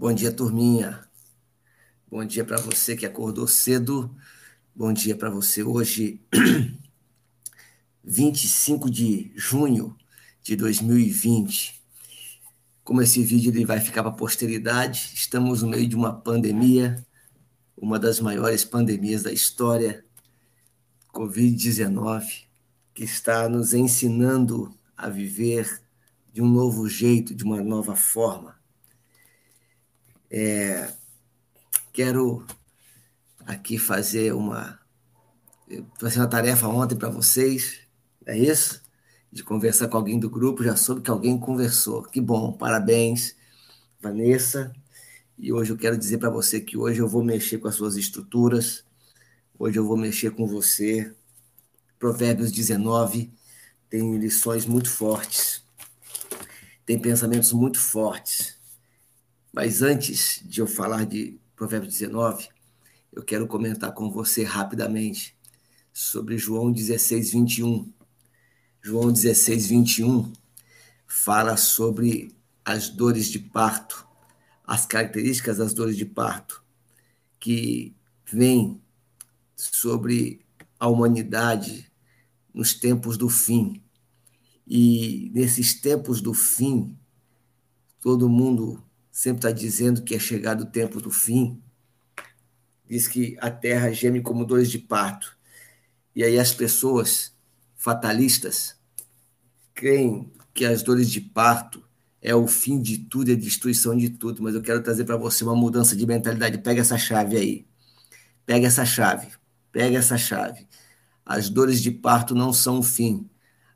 Bom dia, turminha. Bom dia para você que acordou cedo. Bom dia para você hoje, 25 de junho de 2020. Como esse vídeo ele vai ficar para a posteridade, estamos no meio de uma pandemia, uma das maiores pandemias da história, Covid-19, que está nos ensinando a viver de um novo jeito, de uma nova forma. É, quero aqui fazer uma fazer uma tarefa ontem para vocês, é isso? De conversar com alguém do grupo, já soube que alguém conversou. Que bom, parabéns, Vanessa. E hoje eu quero dizer para você que hoje eu vou mexer com as suas estruturas, hoje eu vou mexer com você. Provérbios 19 tem lições muito fortes, tem pensamentos muito fortes. Mas antes de eu falar de Provérbios 19, eu quero comentar com você rapidamente sobre João 16, 21. João 16, 21 fala sobre as dores de parto, as características das dores de parto, que vêm sobre a humanidade nos tempos do fim. E nesses tempos do fim, todo mundo sempre está dizendo que é chegado o tempo do fim. Diz que a terra geme como dores de parto. E aí as pessoas fatalistas creem que as dores de parto é o fim de tudo e a destruição de tudo. Mas eu quero trazer para você uma mudança de mentalidade. Pega essa chave aí. Pega essa chave. Pega essa chave. As dores de parto não são o fim.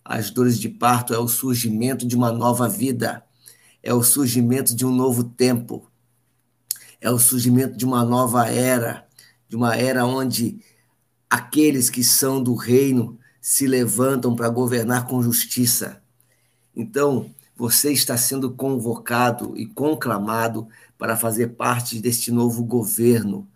As dores de parto é o surgimento de uma nova vida é o surgimento de um novo tempo, é o surgimento de uma nova era, de uma era onde aqueles que são do reino se levantam para governar com justiça. Então, você está sendo convocado e conclamado para fazer parte deste novo governo,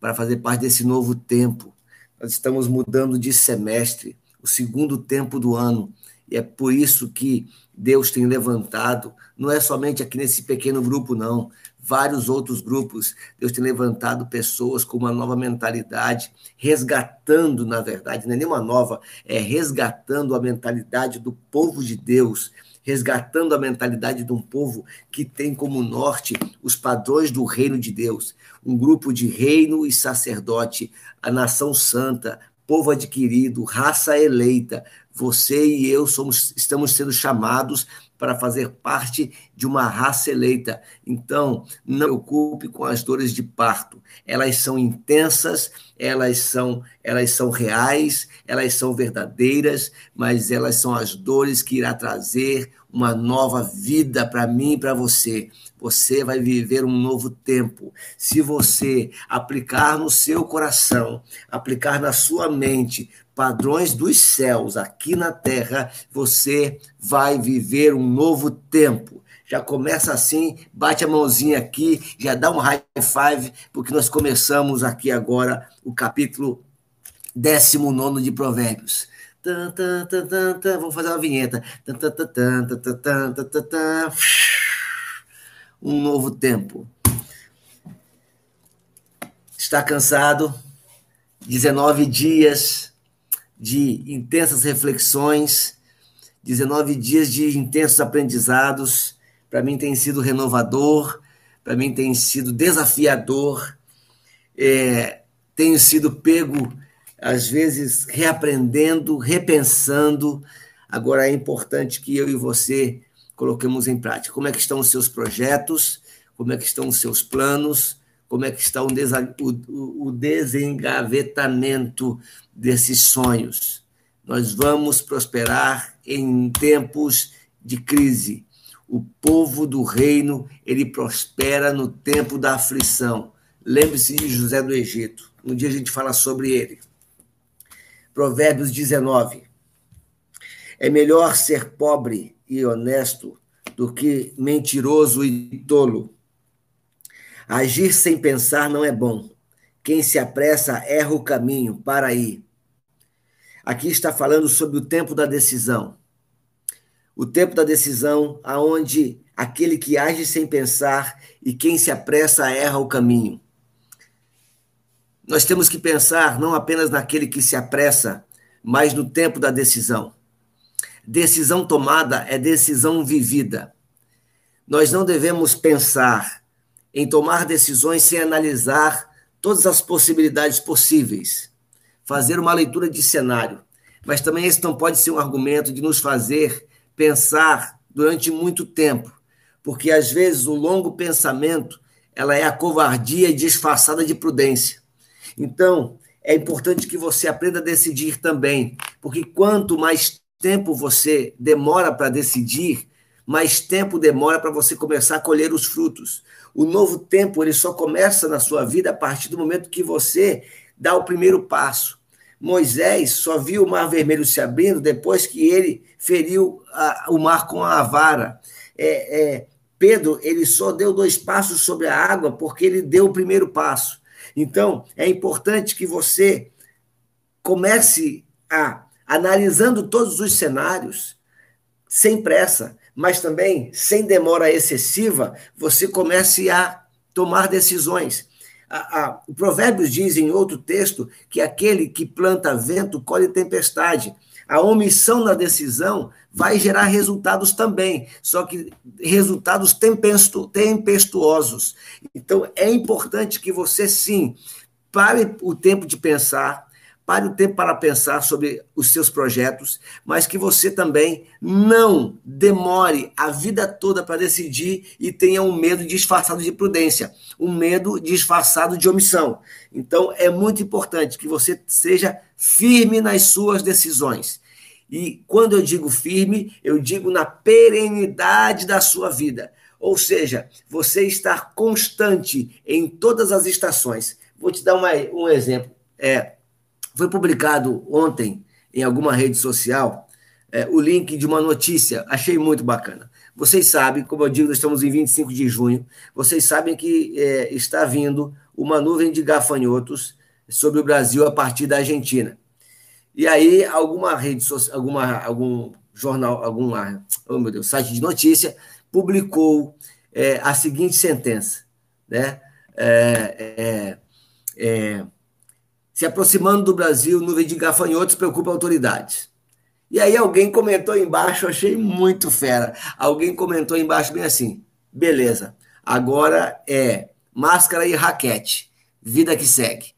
para fazer parte desse novo tempo. Nós estamos mudando de semestre, o segundo tempo do ano. É por isso que Deus tem levantado, não é somente aqui nesse pequeno grupo, não. Vários outros grupos, Deus tem levantado pessoas com uma nova mentalidade, resgatando, na verdade, não é nenhuma nova, é resgatando a mentalidade do povo de Deus, resgatando a mentalidade de um povo que tem como norte os padrões do reino de Deus, um grupo de reino e sacerdote, a nação santa, povo adquirido, raça eleita, você e eu somos, estamos sendo chamados para fazer parte de uma raça eleita. Então, não preocupe com as dores de parto. Elas são intensas, elas são, elas são reais, elas são verdadeiras, mas elas são as dores que irá trazer uma nova vida para mim e para você. Você vai viver um novo tempo. Se você aplicar no seu coração, aplicar na sua mente padrões dos céus aqui na terra, você vai viver um novo tempo. Já começa assim, bate a mãozinha aqui, já dá um high five, porque nós começamos aqui agora o capítulo 19 de Provérbios. Vamos fazer uma vinheta. Um novo tempo. Está cansado? 19 dias de intensas reflexões, 19 dias de intensos aprendizados. Para mim tem sido renovador, para mim tem sido desafiador. É, tenho sido pego, às vezes, reaprendendo, repensando. Agora é importante que eu e você coloquemos em prática. Como é que estão os seus projetos? Como é que estão os seus planos? Como é que está o, o, o desengavetamento desses sonhos. Nós vamos prosperar em tempos de crise. O povo do reino, ele prospera no tempo da aflição. Lembre-se de José do Egito. Um dia a gente fala sobre ele. Provérbios 19. É melhor ser pobre e honesto do que mentiroso e tolo. Agir sem pensar não é bom. Quem se apressa erra o caminho para aí. Aqui está falando sobre o tempo da decisão. O tempo da decisão, aonde aquele que age sem pensar e quem se apressa erra o caminho. Nós temos que pensar não apenas naquele que se apressa, mas no tempo da decisão. Decisão tomada é decisão vivida. Nós não devemos pensar em tomar decisões sem analisar todas as possibilidades possíveis, fazer uma leitura de cenário. Mas também esse não pode ser um argumento de nos fazer pensar durante muito tempo, porque às vezes o longo pensamento ela é a covardia disfarçada de prudência. Então, é importante que você aprenda a decidir também, porque quanto mais tempo você demora para decidir, mais tempo demora para você começar a colher os frutos. O novo tempo ele só começa na sua vida a partir do momento que você dá o primeiro passo. Moisés só viu o mar vermelho se abrindo depois que ele feriu a, o mar com a vara. É, é, Pedro ele só deu dois passos sobre a água porque ele deu o primeiro passo. Então é importante que você comece a analisando todos os cenários sem pressa mas também, sem demora excessiva, você comece a tomar decisões. A, a, o Provérbios diz em outro texto que aquele que planta vento colhe tempestade. A omissão na decisão vai gerar resultados também, só que resultados tempestu, tempestuosos. Então, é importante que você, sim, pare o tempo de pensar, Pare o tempo para pensar sobre os seus projetos, mas que você também não demore a vida toda para decidir e tenha um medo disfarçado de prudência, um medo disfarçado de omissão. Então, é muito importante que você seja firme nas suas decisões. E quando eu digo firme, eu digo na perenidade da sua vida. Ou seja, você estar constante em todas as estações. Vou te dar uma, um exemplo. É, foi publicado ontem em alguma rede social é, o link de uma notícia, achei muito bacana. Vocês sabem, como eu digo, nós estamos em 25 de junho, vocês sabem que é, está vindo uma nuvem de gafanhotos sobre o Brasil a partir da Argentina. E aí, alguma rede social, alguma, algum jornal, alguma, oh meu Deus, site de notícia publicou é, a seguinte sentença, né? É, é, é se aproximando do Brasil, nuvem de gafanhotos preocupa autoridades. E aí alguém comentou embaixo, achei muito fera. Alguém comentou embaixo bem assim: beleza, agora é máscara e raquete, vida que segue.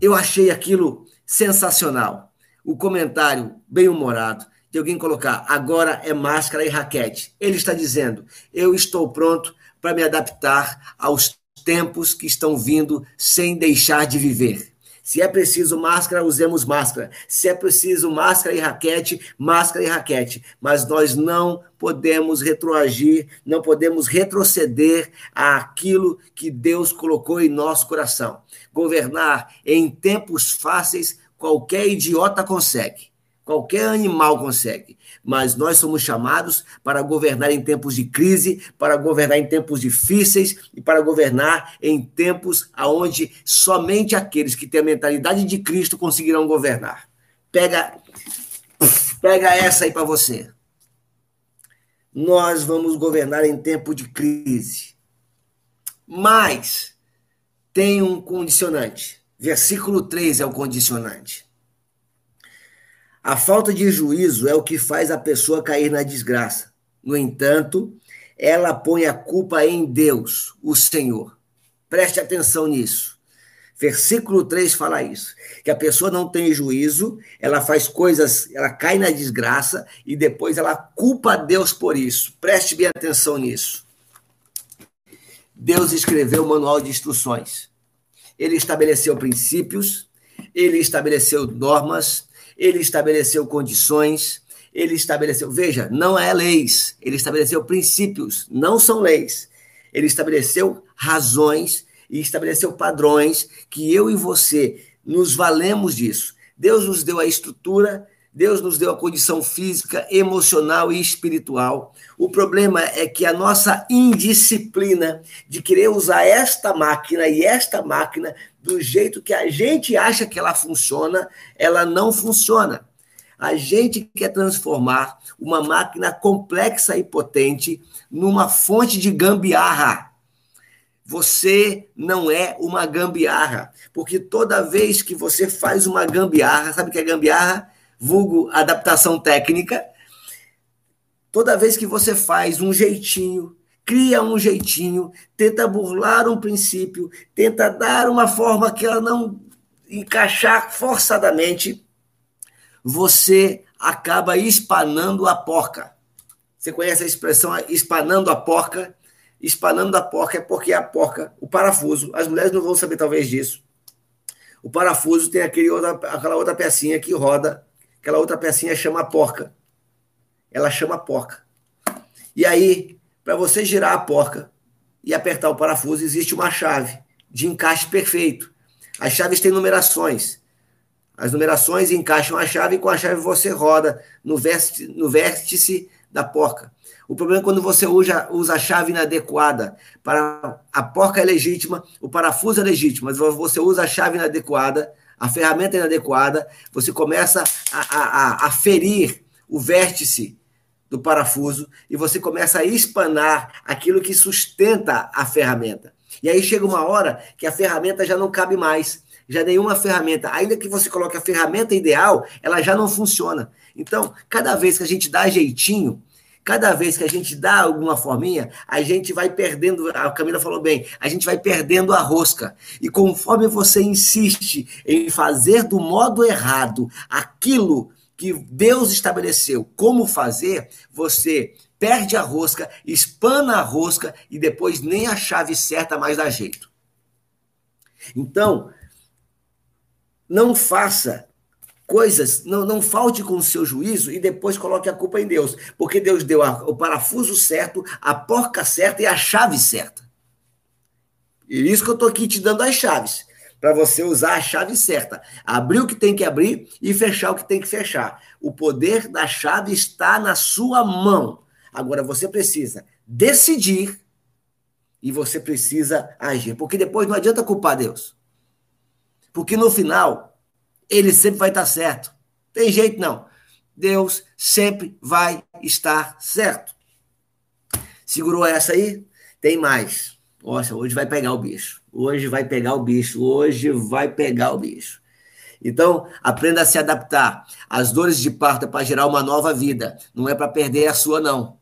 Eu achei aquilo sensacional. O comentário bem humorado de alguém colocar agora é máscara e raquete. Ele está dizendo: eu estou pronto para me adaptar aos tempos que estão vindo sem deixar de viver. Se é preciso máscara, usemos máscara. Se é preciso máscara e raquete, máscara e raquete. Mas nós não podemos retroagir, não podemos retroceder àquilo que Deus colocou em nosso coração. Governar em tempos fáceis, qualquer idiota consegue. Qualquer animal consegue, mas nós somos chamados para governar em tempos de crise, para governar em tempos difíceis e para governar em tempos aonde somente aqueles que têm a mentalidade de Cristo conseguirão governar. Pega pega essa aí para você. Nós vamos governar em tempo de crise. Mas tem um condicionante. Versículo 3 é o condicionante. A falta de juízo é o que faz a pessoa cair na desgraça. No entanto, ela põe a culpa em Deus, o Senhor. Preste atenção nisso. Versículo 3 fala isso: que a pessoa não tem juízo, ela faz coisas, ela cai na desgraça e depois ela culpa Deus por isso. Preste bem atenção nisso. Deus escreveu o manual de instruções. Ele estabeleceu princípios, ele estabeleceu normas, ele estabeleceu condições, ele estabeleceu, veja, não é leis, ele estabeleceu princípios, não são leis. Ele estabeleceu razões e estabeleceu padrões que eu e você nos valemos disso. Deus nos deu a estrutura, Deus nos deu a condição física, emocional e espiritual. O problema é que a nossa indisciplina de querer usar esta máquina e esta máquina do jeito que a gente acha que ela funciona, ela não funciona. A gente quer transformar uma máquina complexa e potente numa fonte de gambiarra. Você não é uma gambiarra, porque toda vez que você faz uma gambiarra, sabe o que é gambiarra? Vulgo adaptação técnica. Toda vez que você faz um jeitinho, cria um jeitinho, tenta burlar um princípio, tenta dar uma forma que ela não encaixar forçadamente, você acaba espanando a porca. Você conhece a expressão espanando a porca? Espanando a porca é porque a porca, o parafuso, as mulheres não vão saber talvez disso. O parafuso tem aquele outra, aquela outra pecinha que roda, aquela outra pecinha chama porca. Ela chama porca. E aí, para você girar a porca e apertar o parafuso, existe uma chave de encaixe perfeito. As chaves têm numerações. As numerações encaixam a chave e com a chave você roda no vértice, no vértice da porca. O problema é quando você usa, usa a chave inadequada. Para a porca é legítima, o parafuso é legítimo, mas você usa a chave inadequada, a ferramenta inadequada, você começa a, a, a ferir o vértice do parafuso e você começa a espanar aquilo que sustenta a ferramenta. E aí chega uma hora que a ferramenta já não cabe mais. Já nenhuma ferramenta, ainda que você coloque a ferramenta ideal, ela já não funciona. Então, cada vez que a gente dá jeitinho, cada vez que a gente dá alguma forminha, a gente vai perdendo, a Camila falou bem, a gente vai perdendo a rosca. E conforme você insiste em fazer do modo errado aquilo que Deus estabeleceu como fazer, você perde a rosca, espana a rosca e depois nem a chave certa mais dá jeito. Então, não faça coisas, não, não falte com o seu juízo e depois coloque a culpa em Deus, porque Deus deu a, o parafuso certo, a porca certa e a chave certa. E isso que eu estou aqui te dando as chaves para você usar a chave certa. Abrir o que tem que abrir e fechar o que tem que fechar. O poder da chave está na sua mão. Agora você precisa decidir e você precisa agir. Porque depois não adianta culpar Deus. Porque no final, ele sempre vai estar certo. Tem jeito não. Deus sempre vai estar certo. Segurou essa aí? Tem mais. Nossa, hoje vai pegar o bicho. Hoje vai pegar o bicho. Hoje vai pegar o bicho. Então, aprenda a se adaptar. As dores de parto é para gerar uma nova vida. Não é para perder a sua, não.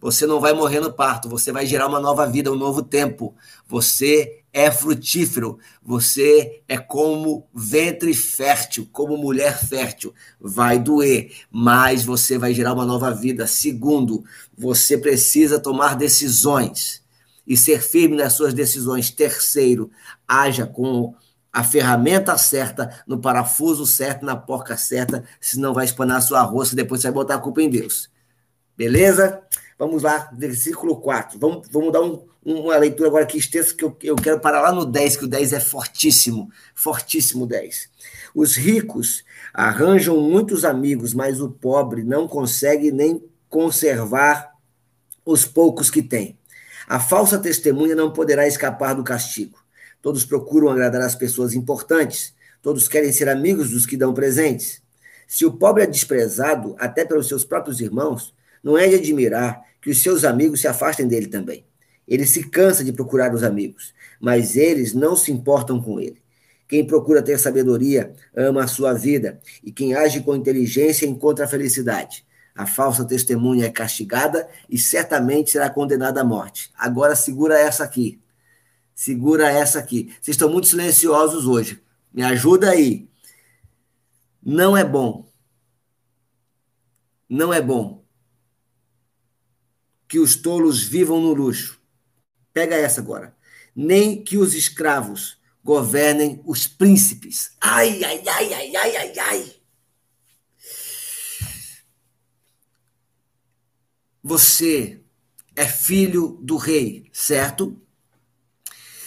Você não vai morrer no parto. Você vai gerar uma nova vida, um novo tempo. Você é frutífero. Você é como ventre fértil, como mulher fértil. Vai doer, mas você vai gerar uma nova vida. Segundo, você precisa tomar decisões e ser firme nas suas decisões. Terceiro, haja com a ferramenta certa, no parafuso certo, na porca certa, senão vai espanar sua roça e depois você vai botar a culpa em Deus. Beleza? Vamos lá, versículo 4. Vamos, vamos dar um, uma leitura agora aqui extensa, que eu, eu quero parar lá no 10, que o 10 é fortíssimo, fortíssimo 10. Os ricos arranjam muitos amigos, mas o pobre não consegue nem conservar os poucos que tem. A falsa testemunha não poderá escapar do castigo. Todos procuram agradar as pessoas importantes, todos querem ser amigos dos que dão presentes. Se o pobre é desprezado, até pelos seus próprios irmãos, não é de admirar que os seus amigos se afastem dele também. Ele se cansa de procurar os amigos, mas eles não se importam com ele. Quem procura ter sabedoria ama a sua vida, e quem age com inteligência encontra a felicidade. A falsa testemunha é castigada e certamente será condenada à morte. Agora segura essa aqui. Segura essa aqui. Vocês estão muito silenciosos hoje. Me ajuda aí. Não é bom. Não é bom que os tolos vivam no luxo. Pega essa agora. Nem que os escravos governem os príncipes. Ai, ai, ai, ai, ai, ai, ai. Você é filho do rei, certo?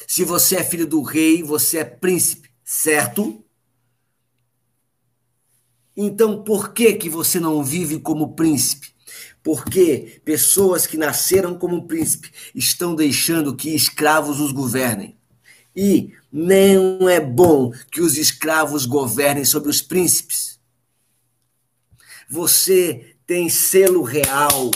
Se você é filho do rei, você é príncipe, certo? Então, por que que você não vive como príncipe? Porque pessoas que nasceram como príncipe estão deixando que escravos os governem. E não é bom que os escravos governem sobre os príncipes. Você tem selo real,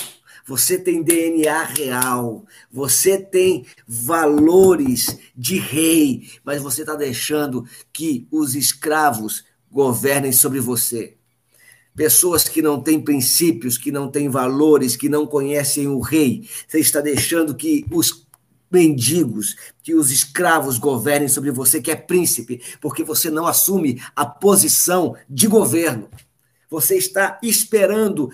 você tem DNA real, você tem valores de rei, mas você está deixando que os escravos governem sobre você. Pessoas que não têm princípios, que não têm valores, que não conhecem o rei. Você está deixando que os mendigos, que os escravos governem sobre você, que é príncipe, porque você não assume a posição de governo. Você está esperando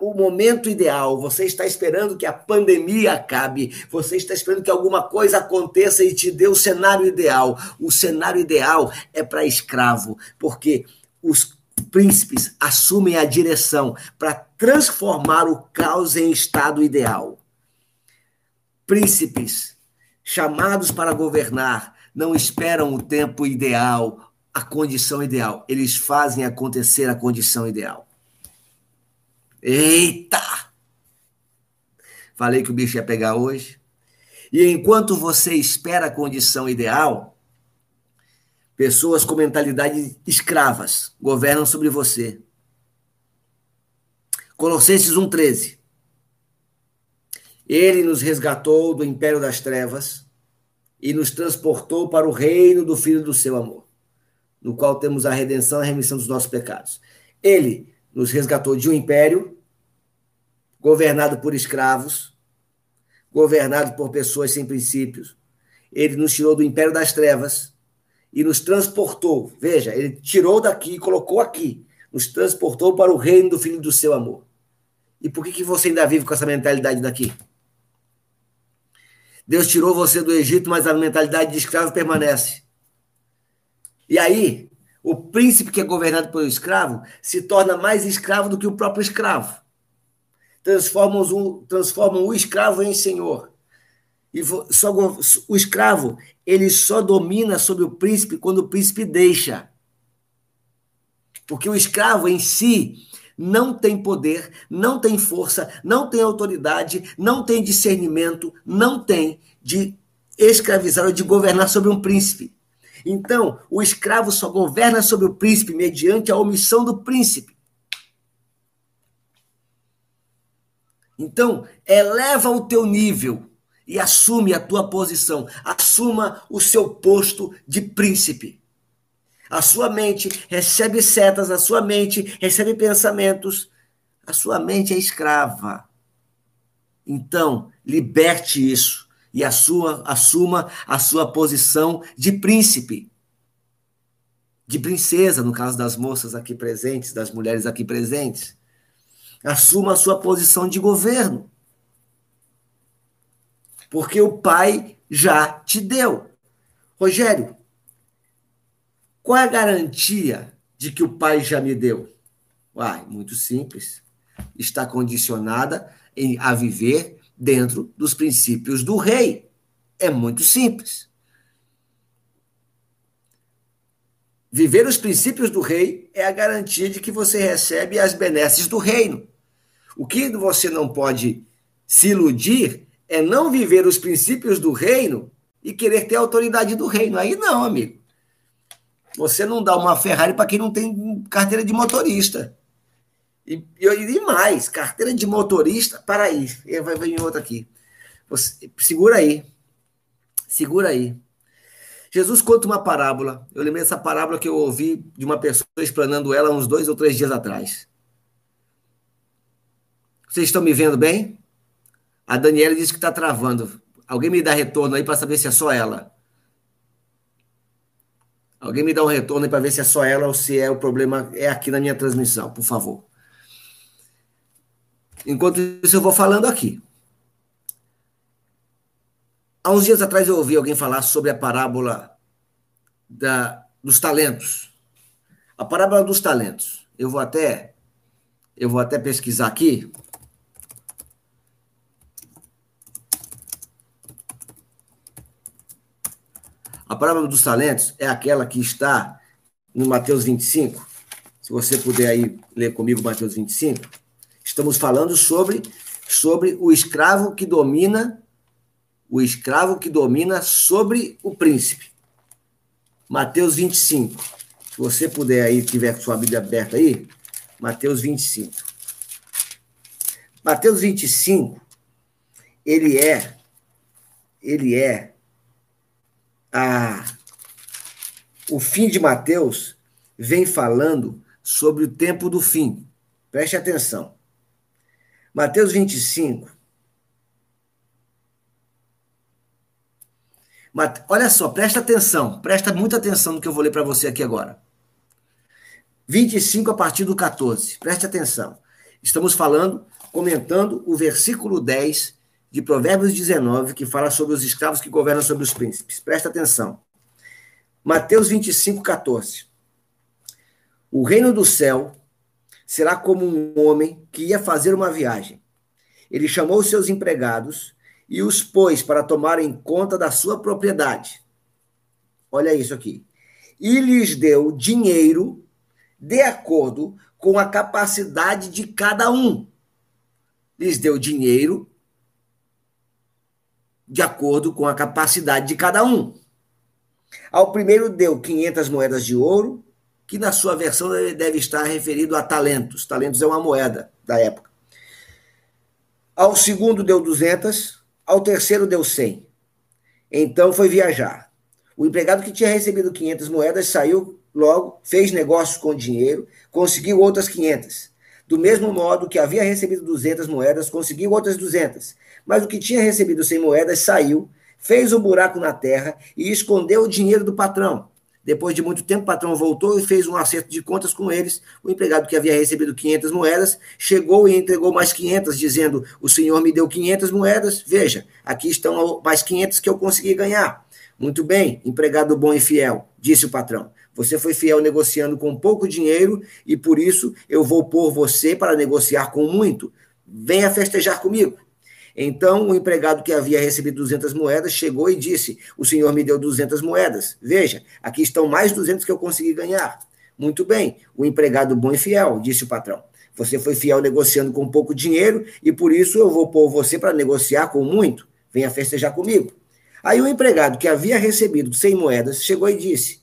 o momento ideal, você está esperando que a pandemia acabe, você está esperando que alguma coisa aconteça e te dê o cenário ideal. O cenário ideal é para escravo, porque os príncipes assumem a direção para transformar o caos em estado ideal. Príncipes chamados para governar não esperam o tempo ideal, a condição ideal, eles fazem acontecer a condição ideal. Eita! Falei que o bicho ia pegar hoje. E enquanto você espera a condição ideal, pessoas com mentalidade escravas governam sobre você. Colossenses 1,13. Ele nos resgatou do império das trevas e nos transportou para o reino do Filho do seu amor, no qual temos a redenção e a remissão dos nossos pecados. Ele nos resgatou de um império governado por escravos, governado por pessoas sem princípios. Ele nos tirou do império das trevas e nos transportou. Veja, ele tirou daqui e colocou aqui. Nos transportou para o reino do Filho do seu amor. E por que, que você ainda vive com essa mentalidade daqui? Deus tirou você do Egito, mas a mentalidade de escravo permanece. E aí, o príncipe que é governado pelo escravo se torna mais escravo do que o próprio escravo. Transformam transformam o escravo em senhor. E só, o escravo, ele só domina sobre o príncipe quando o príncipe deixa. Porque o escravo em si não tem poder, não tem força, não tem autoridade, não tem discernimento, não tem de escravizar ou de governar sobre um príncipe. Então, o escravo só governa sobre o príncipe mediante a omissão do príncipe. Então, eleva o teu nível e assume a tua posição, assuma o seu posto de príncipe. A sua mente recebe setas, a sua mente recebe pensamentos, a sua mente é escrava. Então, liberte isso e assuma, assuma a sua posição de príncipe, de princesa, no caso das moças aqui presentes, das mulheres aqui presentes. Assuma a sua posição de governo. Porque o pai já te deu. Rogério, qual é a garantia de que o pai já me deu? Uai, muito simples. Está condicionada a viver dentro dos princípios do rei. É muito simples. Viver os princípios do rei é a garantia de que você recebe as benesses do reino. O que você não pode se iludir é não viver os princípios do reino e querer ter a autoridade do reino. Aí não, amigo. Você não dá uma Ferrari para quem não tem carteira de motorista. E, e, e mais, carteira de motorista, para aí, vai vir outra aqui. Você, segura aí. Segura aí. Jesus conta uma parábola. Eu lembrei dessa parábola que eu ouvi de uma pessoa explanando ela uns dois ou três dias atrás. Vocês estão me vendo bem? A Daniela disse que está travando. Alguém me dá retorno aí para saber se é só ela. Alguém me dá um retorno aí para ver se é só ela ou se é o problema é aqui na minha transmissão, por favor. Enquanto isso, eu vou falando aqui. Há uns dias atrás eu ouvi alguém falar sobre a parábola da, dos talentos. A parábola dos talentos. Eu vou até eu vou até pesquisar aqui. A parábola dos talentos é aquela que está no Mateus 25. Se você puder aí ler comigo Mateus 25. Estamos falando sobre, sobre o escravo que domina, o escravo que domina sobre o príncipe. Mateus 25. Se você puder aí, tiver sua Bíblia aberta aí, Mateus 25. Mateus 25, ele é, ele é a, o fim de Mateus vem falando sobre o tempo do fim. Preste atenção. Mateus 25. Olha só, presta atenção, presta muita atenção no que eu vou ler para você aqui agora. 25 a partir do 14. Preste atenção. Estamos falando, comentando o versículo 10 de Provérbios 19, que fala sobre os escravos que governam sobre os príncipes. Presta atenção. Mateus 25, 14. O reino do céu será como um homem que ia fazer uma viagem. Ele chamou seus empregados e os pôs para tomarem conta da sua propriedade. Olha isso aqui. E lhes deu dinheiro de acordo com a capacidade de cada um. Lhes deu dinheiro de acordo com a capacidade de cada um. Ao primeiro deu 500 moedas de ouro, que na sua versão deve estar referido a talentos. Talentos é uma moeda da época. Ao segundo deu 200, ao terceiro deu 100. Então foi viajar. O empregado que tinha recebido 500 moedas saiu Logo, fez negócios com dinheiro, conseguiu outras 500. Do mesmo modo que havia recebido 200 moedas, conseguiu outras 200. Mas o que tinha recebido 100 moedas saiu, fez um buraco na terra e escondeu o dinheiro do patrão. Depois de muito tempo, o patrão voltou e fez um acerto de contas com eles. O empregado que havia recebido 500 moedas chegou e entregou mais 500, dizendo: O senhor me deu 500 moedas, veja, aqui estão mais 500 que eu consegui ganhar. Muito bem, empregado bom e fiel, disse o patrão. Você foi fiel negociando com pouco dinheiro e por isso eu vou pôr você para negociar com muito. Venha festejar comigo. Então o empregado que havia recebido 200 moedas chegou e disse: O senhor me deu 200 moedas. Veja, aqui estão mais 200 que eu consegui ganhar. Muito bem, o empregado bom e fiel, disse o patrão. Você foi fiel negociando com pouco dinheiro e por isso eu vou pôr você para negociar com muito. Venha festejar comigo. Aí o empregado que havia recebido 100 moedas chegou e disse: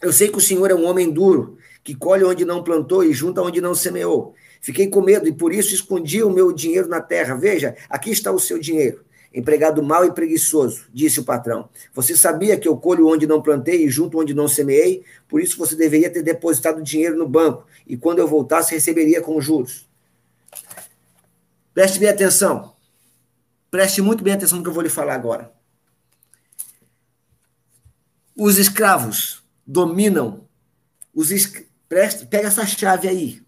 eu sei que o Senhor é um homem duro, que colhe onde não plantou e junta onde não semeou. Fiquei com medo e por isso escondi o meu dinheiro na terra. Veja, aqui está o seu dinheiro. Empregado mau e preguiçoso, disse o patrão. Você sabia que eu colho onde não plantei e junto onde não semeei? Por isso você deveria ter depositado dinheiro no banco e quando eu voltasse receberia com juros. Preste bem atenção. Preste muito bem atenção no que eu vou lhe falar agora. Os escravos dominam os preste, pega essa chave aí.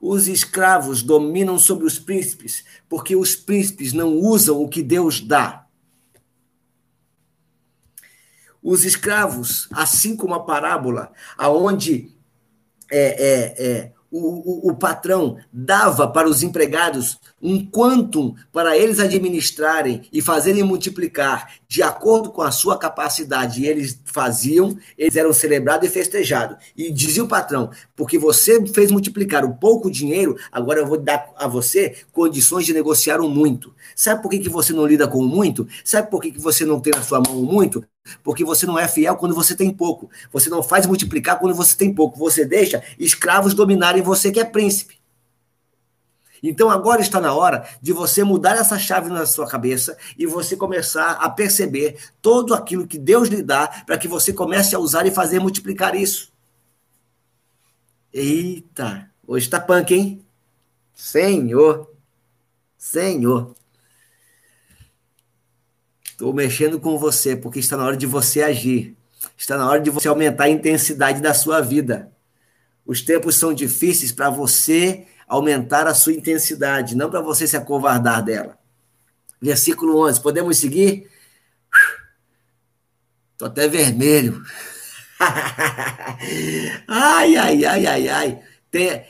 Os escravos dominam sobre os príncipes, porque os príncipes não usam o que Deus dá. Os escravos, assim como a parábola, aonde é, é, é, o, o, o, patrão dava para os empregados um quantum para eles administrarem e fazerem multiplicar de acordo com a sua capacidade. E eles faziam, eles eram celebrados e festejados. E dizia o patrão: porque você fez multiplicar o pouco dinheiro, agora eu vou dar a você condições de negociar um muito. Sabe por que, que você não lida com o muito? Sabe por que, que você não tem na sua mão o muito? Porque você não é fiel quando você tem pouco. Você não faz multiplicar quando você tem pouco. Você deixa escravos dominarem você, que é príncipe. Então agora está na hora de você mudar essa chave na sua cabeça e você começar a perceber todo aquilo que Deus lhe dá para que você comece a usar e fazer multiplicar isso. Eita, hoje está punk, hein? Senhor, Senhor. Estou mexendo com você, porque está na hora de você agir. Está na hora de você aumentar a intensidade da sua vida. Os tempos são difíceis para você aumentar a sua intensidade, não para você se acovardar dela. Versículo 11. Podemos seguir? Estou até vermelho. ai, ai, ai, ai, ai. Tem,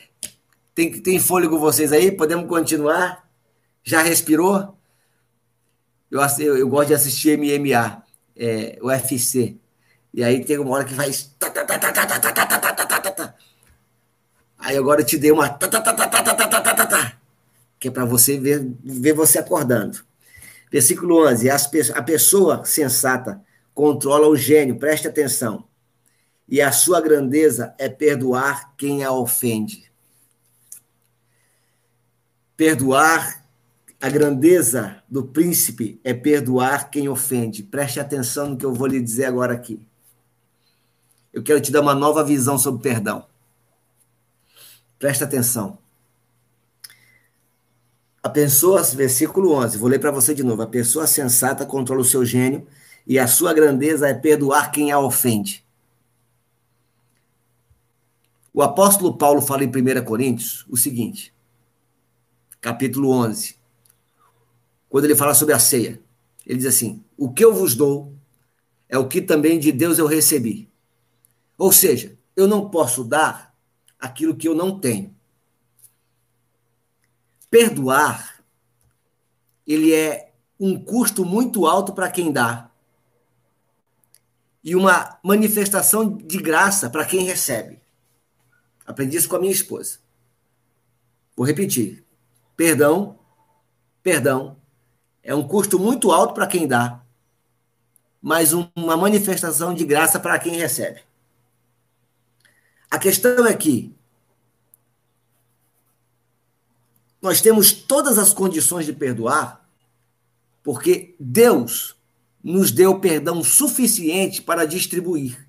tem, tem fôlego vocês aí? Podemos continuar? Já respirou? Eu, eu, eu gosto de assistir MMA, é, UFC. E aí tem uma hora que faz. Aí agora eu te dei uma. Que é para você ver, ver você acordando. Versículo 11. A pessoa sensata controla o gênio, preste atenção. E a sua grandeza é perdoar quem a ofende. Perdoar, a grandeza do príncipe é perdoar quem ofende. Preste atenção no que eu vou lhe dizer agora aqui. Eu quero te dar uma nova visão sobre perdão. Presta atenção. A pessoa, versículo 11, vou ler para você de novo. A pessoa sensata controla o seu gênio e a sua grandeza é perdoar quem a ofende. O apóstolo Paulo fala em 1 Coríntios o seguinte, capítulo 11, quando ele fala sobre a ceia. Ele diz assim: O que eu vos dou é o que também de Deus eu recebi. Ou seja, eu não posso dar aquilo que eu não tenho. Perdoar, ele é um custo muito alto para quem dá e uma manifestação de graça para quem recebe. Aprendi isso com a minha esposa. Vou repetir. Perdão, perdão, é um custo muito alto para quem dá, mas uma manifestação de graça para quem recebe. A questão é que nós temos todas as condições de perdoar, porque Deus nos deu perdão suficiente para distribuir.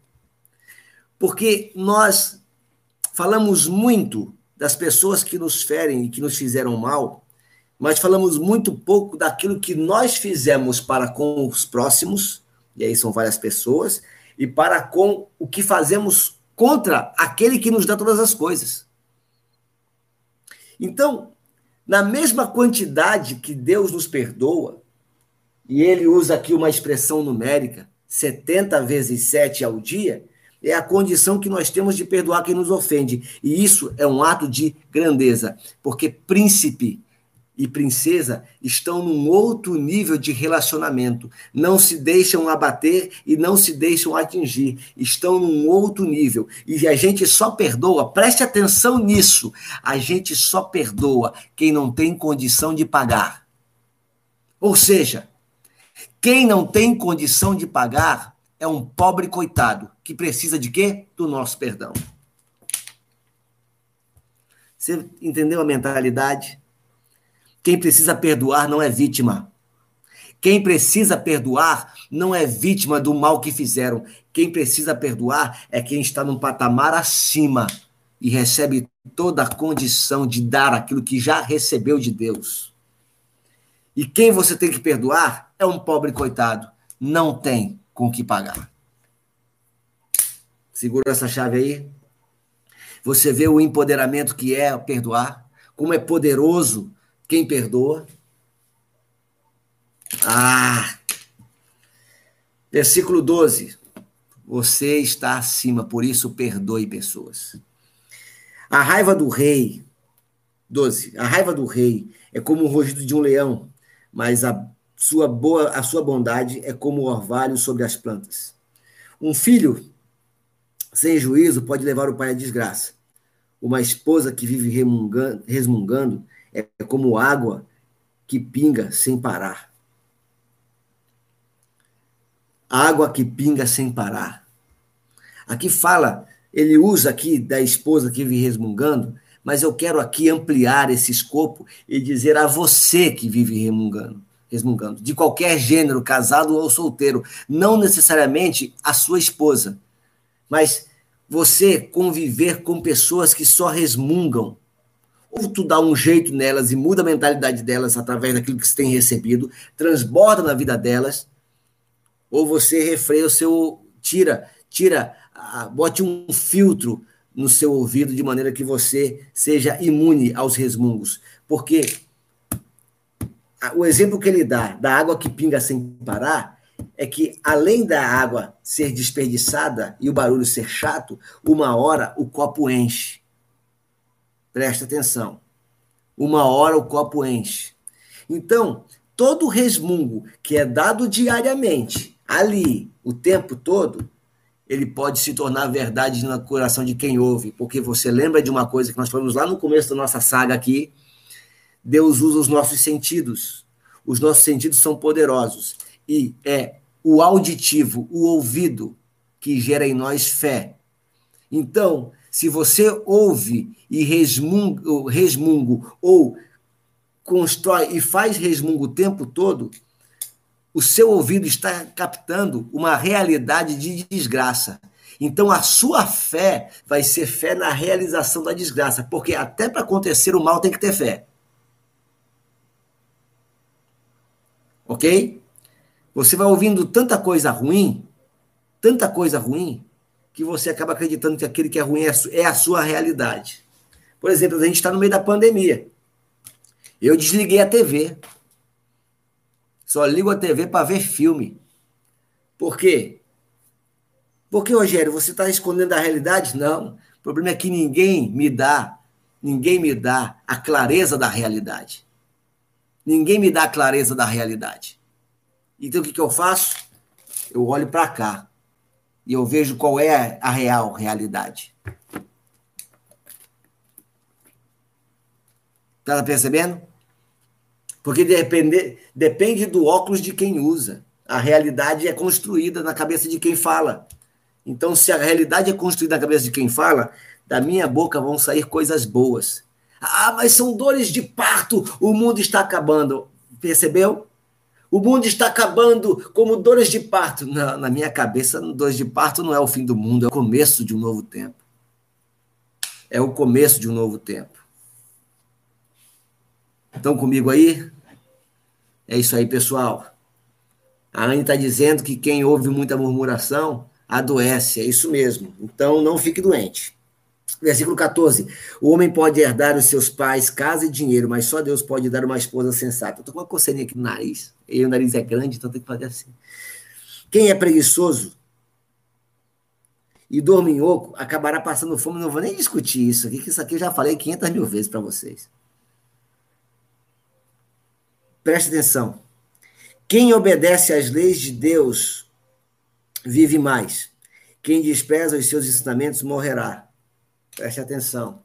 Porque nós falamos muito das pessoas que nos ferem e que nos fizeram mal, mas falamos muito pouco daquilo que nós fizemos para com os próximos, e aí são várias pessoas, e para com o que fazemos contra aquele que nos dá todas as coisas. Então, na mesma quantidade que Deus nos perdoa, e ele usa aqui uma expressão numérica, 70 vezes 7 ao dia, é a condição que nós temos de perdoar quem nos ofende. E isso é um ato de grandeza, porque príncipe e princesa estão num outro nível de relacionamento. Não se deixam abater e não se deixam atingir. Estão num outro nível. E a gente só perdoa, preste atenção nisso. A gente só perdoa quem não tem condição de pagar. Ou seja, quem não tem condição de pagar é um pobre coitado que precisa de quê? Do nosso perdão. Você entendeu a mentalidade? Quem precisa perdoar não é vítima. Quem precisa perdoar não é vítima do mal que fizeram. Quem precisa perdoar é quem está num patamar acima e recebe toda a condição de dar aquilo que já recebeu de Deus. E quem você tem que perdoar é um pobre coitado. Não tem com o que pagar. Segura essa chave aí. Você vê o empoderamento que é perdoar, como é poderoso quem perdoa? Ah! Versículo 12. Você está acima, por isso perdoe pessoas. A raiva do rei, 12. A raiva do rei é como o rugido de um leão, mas a sua boa, a sua bondade é como o orvalho sobre as plantas. Um filho sem juízo pode levar o pai à desgraça. Uma esposa que vive resmungando é como água que pinga sem parar. Água que pinga sem parar. Aqui fala, ele usa aqui da esposa que vive resmungando, mas eu quero aqui ampliar esse escopo e dizer a você que vive remungando, resmungando, de qualquer gênero, casado ou solteiro, não necessariamente a sua esposa, mas você conviver com pessoas que só resmungam, ou tu dá um jeito nelas e muda a mentalidade delas através daquilo que você tem recebido, transborda na vida delas, ou você refreia o seu, tira, tira, bote um filtro no seu ouvido de maneira que você seja imune aos resmungos. Porque o exemplo que ele dá da água que pinga sem parar é que além da água ser desperdiçada e o barulho ser chato, uma hora o copo enche. Presta atenção. Uma hora o copo enche. Então, todo resmungo que é dado diariamente, ali, o tempo todo, ele pode se tornar verdade no coração de quem ouve, porque você lembra de uma coisa que nós falamos lá no começo da nossa saga aqui. Deus usa os nossos sentidos. Os nossos sentidos são poderosos. E é o auditivo, o ouvido, que gera em nós fé. Então, se você ouve e resmungo, resmungo ou constrói e faz resmungo o tempo todo, o seu ouvido está captando uma realidade de desgraça. Então a sua fé vai ser fé na realização da desgraça, porque até para acontecer o mal tem que ter fé. Ok? Você vai ouvindo tanta coisa ruim, tanta coisa ruim, que você acaba acreditando que aquele que é ruim é a sua realidade. Por exemplo, a gente está no meio da pandemia. Eu desliguei a TV. Só ligo a TV para ver filme. Por quê? Porque, Rogério, você está escondendo a realidade? Não. O problema é que ninguém me dá, ninguém me dá a clareza da realidade. Ninguém me dá a clareza da realidade. Então, o que, que eu faço? Eu olho para cá e eu vejo qual é a real realidade. Está percebendo? Porque depende, depende do óculos de quem usa. A realidade é construída na cabeça de quem fala. Então, se a realidade é construída na cabeça de quem fala, da minha boca vão sair coisas boas. Ah, mas são dores de parto, o mundo está acabando. Percebeu? O mundo está acabando como dores de parto. Na, na minha cabeça, dores de parto não é o fim do mundo, é o começo de um novo tempo. É o começo de um novo tempo. Estão comigo aí? É isso aí, pessoal. A Anne está dizendo que quem ouve muita murmuração adoece. É isso mesmo. Então, não fique doente. Versículo 14. O homem pode herdar os seus pais, casa e dinheiro, mas só Deus pode dar uma esposa sensata. Eu tô com uma coceirinha aqui no nariz. E o nariz é grande, então tem que fazer assim. Quem é preguiçoso e dorminhoco acabará passando fome. Não vou nem discutir isso aqui, que isso aqui eu já falei 500 mil vezes para vocês. Preste atenção. Quem obedece às leis de Deus vive mais. Quem despreza os seus ensinamentos morrerá. Preste atenção.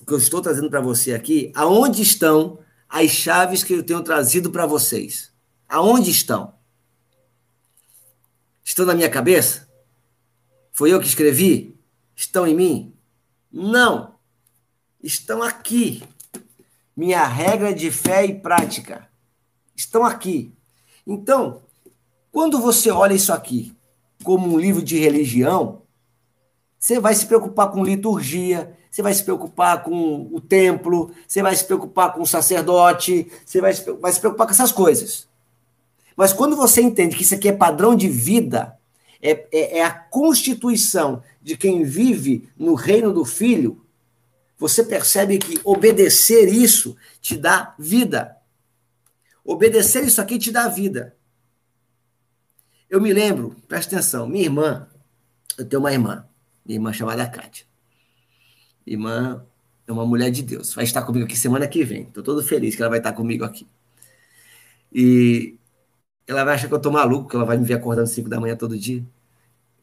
O que eu estou trazendo para você aqui, aonde estão as chaves que eu tenho trazido para vocês? Aonde estão? Estão na minha cabeça? Foi eu que escrevi? Estão em mim? Não. Estão aqui minha regra de fé e prática. Estão aqui. Então, quando você olha isso aqui como um livro de religião, você vai se preocupar com liturgia, você vai se preocupar com o templo, você vai se preocupar com o sacerdote, você vai se, vai se preocupar com essas coisas. Mas quando você entende que isso aqui é padrão de vida, é, é, é a constituição de quem vive no reino do Filho, você percebe que obedecer isso te dá vida. Obedecer isso aqui te dá vida. Eu me lembro, presta atenção, minha irmã, eu tenho uma irmã, minha irmã chamada Kátia. Irmã é uma mulher de Deus, vai estar comigo aqui semana que vem. Estou todo feliz que ela vai estar comigo aqui. E ela vai achar que eu estou maluco, que ela vai me ver acordando 5 da manhã todo dia.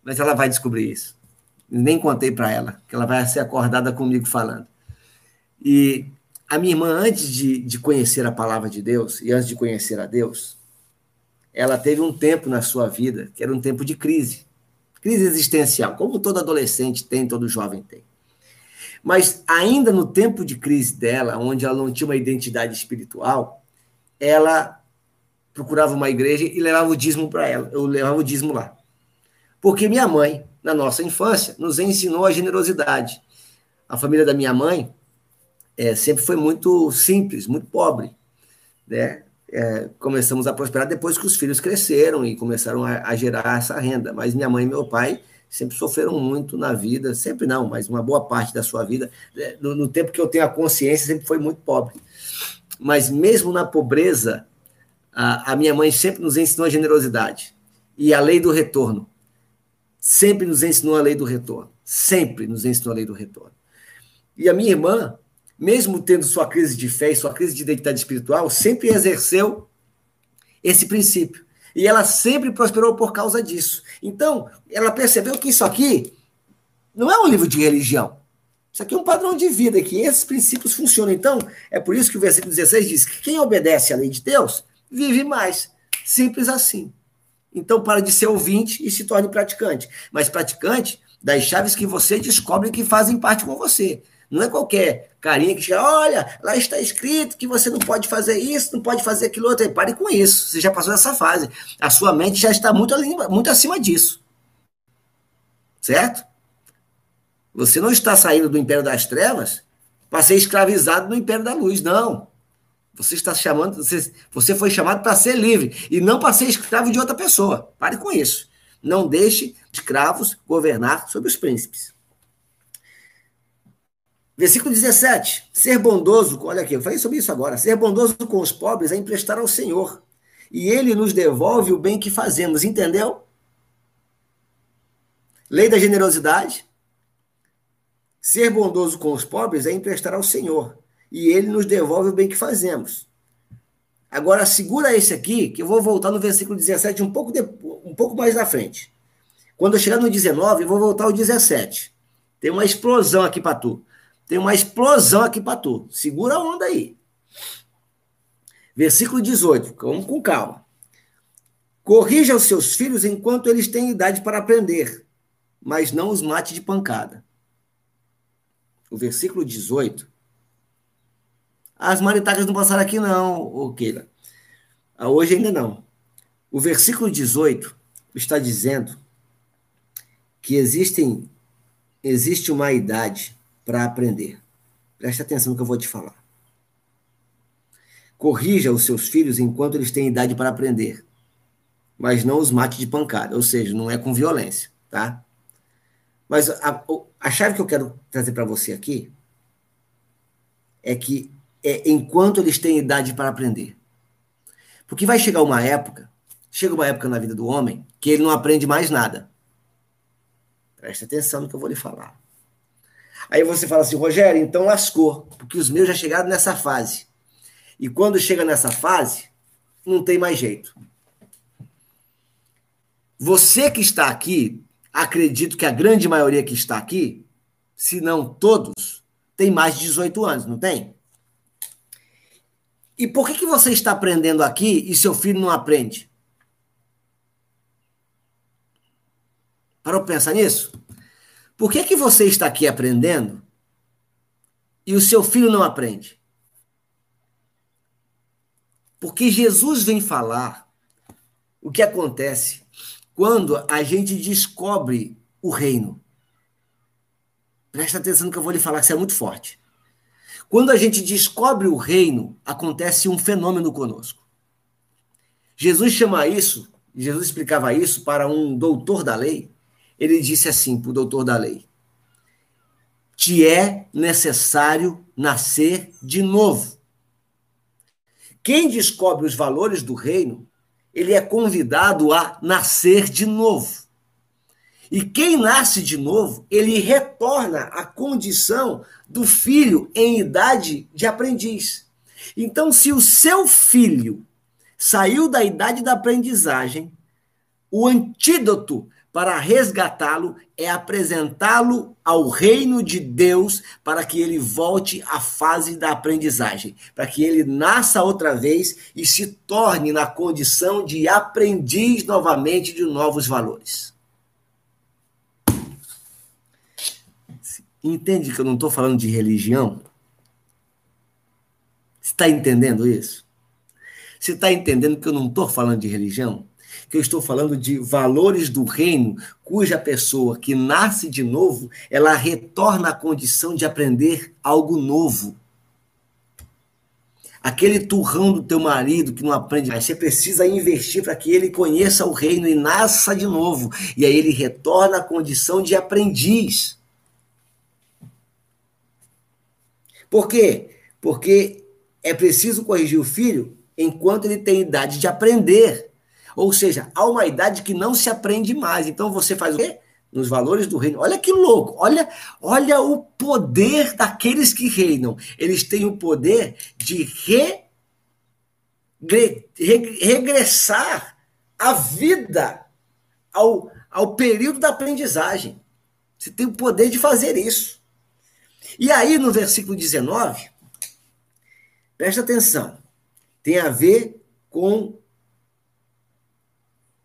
Mas ela vai descobrir isso. Nem contei para ela, que ela vai ser acordada comigo falando. E a minha irmã, antes de, de conhecer a palavra de Deus e antes de conhecer a Deus, ela teve um tempo na sua vida que era um tempo de crise, crise existencial, como todo adolescente tem, todo jovem tem. Mas ainda no tempo de crise dela, onde ela não tinha uma identidade espiritual, ela procurava uma igreja e levava o dízimo para ela. Eu levava o dízimo lá. Porque minha mãe, na nossa infância, nos ensinou a generosidade. A família da minha mãe é, sempre foi muito simples, muito pobre. Né? É, começamos a prosperar depois que os filhos cresceram e começaram a, a, gerar essa renda. Mas minha mãe e meu pai sempre sofreram muito na vida, sempre não, mas uma boa parte da sua vida. É, no, no tempo que eu tenho a consciência, sempre foi muito pobre. Mas mesmo na pobreza, a, a minha mãe sempre nos ensinou a generosidade e a lei do retorno sempre nos ensinou a lei do retorno. Sempre nos ensinou a lei do retorno. E a minha irmã, mesmo tendo sua crise de fé e sua crise de identidade espiritual, sempre exerceu esse princípio. E ela sempre prosperou por causa disso. Então, ela percebeu que isso aqui não é um livro de religião. Isso aqui é um padrão de vida, que esses princípios funcionam. Então, é por isso que o versículo 16 diz que quem obedece à lei de Deus vive mais. Simples assim. Então, para de ser ouvinte e se torne praticante. Mas praticante das chaves que você descobre que fazem parte com você. Não é qualquer carinha que chega, olha, lá está escrito que você não pode fazer isso, não pode fazer aquilo outro. Pare com isso, você já passou essa fase. A sua mente já está muito, muito acima disso. Certo? Você não está saindo do império das trevas para ser escravizado no império da luz, não. Você está chamando, você, você foi chamado para ser livre e não para ser escravo de outra pessoa. Pare com isso. Não deixe escravos governar sobre os príncipes. Versículo 17. Ser bondoso, olha aqui, eu falei sobre isso agora. Ser bondoso com os pobres é emprestar ao Senhor. E ele nos devolve o bem que fazemos, entendeu? Lei da generosidade. Ser bondoso com os pobres é emprestar ao Senhor e ele nos devolve o bem que fazemos. Agora, segura esse aqui, que eu vou voltar no versículo 17 um pouco, de, um pouco mais na frente. Quando eu chegar no 19, eu vou voltar ao 17. Tem uma explosão aqui para tu. Tem uma explosão aqui para tu. Segura a onda aí. Versículo 18, vamos com calma. Corrija os seus filhos enquanto eles têm idade para aprender, mas não os mate de pancada. O versículo 18 as maritacas não passaram aqui, não, o Keila. Ah, hoje ainda não. O versículo 18 está dizendo que existem, existe uma idade para aprender. Preste atenção no que eu vou te falar. Corrija os seus filhos enquanto eles têm idade para aprender, mas não os mate de pancada, ou seja, não é com violência, tá? Mas a, a chave que eu quero trazer para você aqui é que é, enquanto eles têm idade para aprender. Porque vai chegar uma época, chega uma época na vida do homem, que ele não aprende mais nada. Preste atenção no que eu vou lhe falar. Aí você fala assim, Rogério, então lascou, porque os meus já chegaram nessa fase. E quando chega nessa fase, não tem mais jeito. Você que está aqui, acredito que a grande maioria que está aqui, se não todos, tem mais de 18 anos, não tem? E por que, que você está aprendendo aqui e seu filho não aprende? Parou para pensar nisso? Por que, que você está aqui aprendendo e o seu filho não aprende? Porque Jesus vem falar o que acontece quando a gente descobre o reino. Presta atenção no que eu vou lhe falar, que isso é muito forte. Quando a gente descobre o reino, acontece um fenômeno conosco. Jesus chama isso, Jesus explicava isso para um doutor da lei. Ele disse assim para o doutor da lei: Te é necessário nascer de novo. Quem descobre os valores do reino, ele é convidado a nascer de novo. E quem nasce de novo, ele retorna à condição do filho em idade de aprendiz. Então, se o seu filho saiu da idade da aprendizagem, o antídoto para resgatá-lo é apresentá-lo ao reino de Deus para que ele volte à fase da aprendizagem, para que ele nasça outra vez e se torne na condição de aprendiz novamente de novos valores. Entende que eu não estou falando de religião? Está entendendo isso? Você está entendendo que eu não estou falando de religião? Que eu estou falando de valores do reino, cuja pessoa que nasce de novo, ela retorna à condição de aprender algo novo. Aquele turrão do teu marido que não aprende mais, você precisa investir para que ele conheça o reino e nasça de novo. E aí ele retorna à condição de aprendiz. Por quê? Porque é preciso corrigir o filho enquanto ele tem idade de aprender. Ou seja, há uma idade que não se aprende mais. Então você faz o quê? Nos valores do reino. Olha que louco! Olha, olha o poder daqueles que reinam. Eles têm o poder de re, re, regressar a vida ao, ao período da aprendizagem. Você tem o poder de fazer isso. E aí, no versículo 19, presta atenção, tem a ver com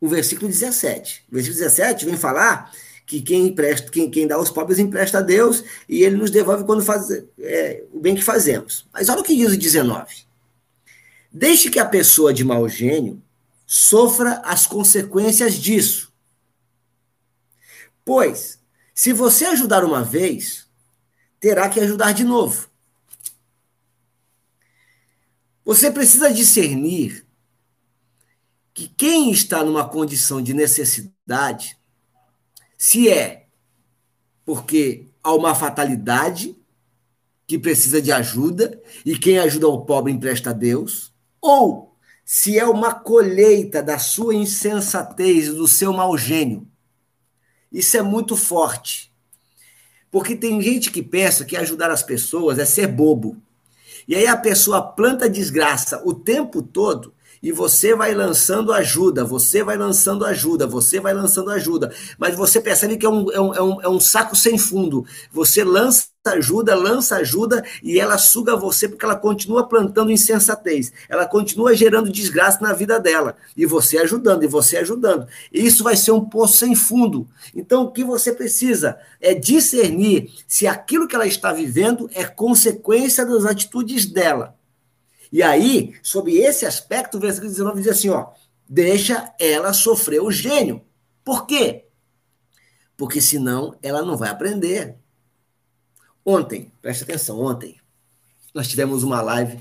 o versículo 17. O versículo 17 vem falar que quem empresta, quem, quem dá aos pobres empresta a Deus e ele nos devolve quando faz é, o bem que fazemos. Mas olha o que diz o 19. Deixe que a pessoa de mau gênio sofra as consequências disso. Pois, se você ajudar uma vez, terá que ajudar de novo. Você precisa discernir que quem está numa condição de necessidade, se é porque há uma fatalidade que precisa de ajuda e quem ajuda o pobre empresta a Deus, ou se é uma colheita da sua insensatez, do seu mau gênio. Isso é muito forte. Porque tem gente que pensa que ajudar as pessoas é ser bobo. E aí a pessoa planta desgraça o tempo todo e você vai lançando ajuda, você vai lançando ajuda, você vai lançando ajuda. Mas você percebe que é um, é um, é um, é um saco sem fundo. Você lança ajuda, lança ajuda e ela suga você porque ela continua plantando insensatez. Ela continua gerando desgraça na vida dela. E você ajudando, e você ajudando. E isso vai ser um poço sem fundo. Então o que você precisa é discernir se aquilo que ela está vivendo é consequência das atitudes dela. E aí, sob esse aspecto, o versículo 19 diz assim: ó, deixa ela sofrer o gênio. Por quê? Porque senão ela não vai aprender. Ontem, preste atenção, ontem, nós tivemos uma live,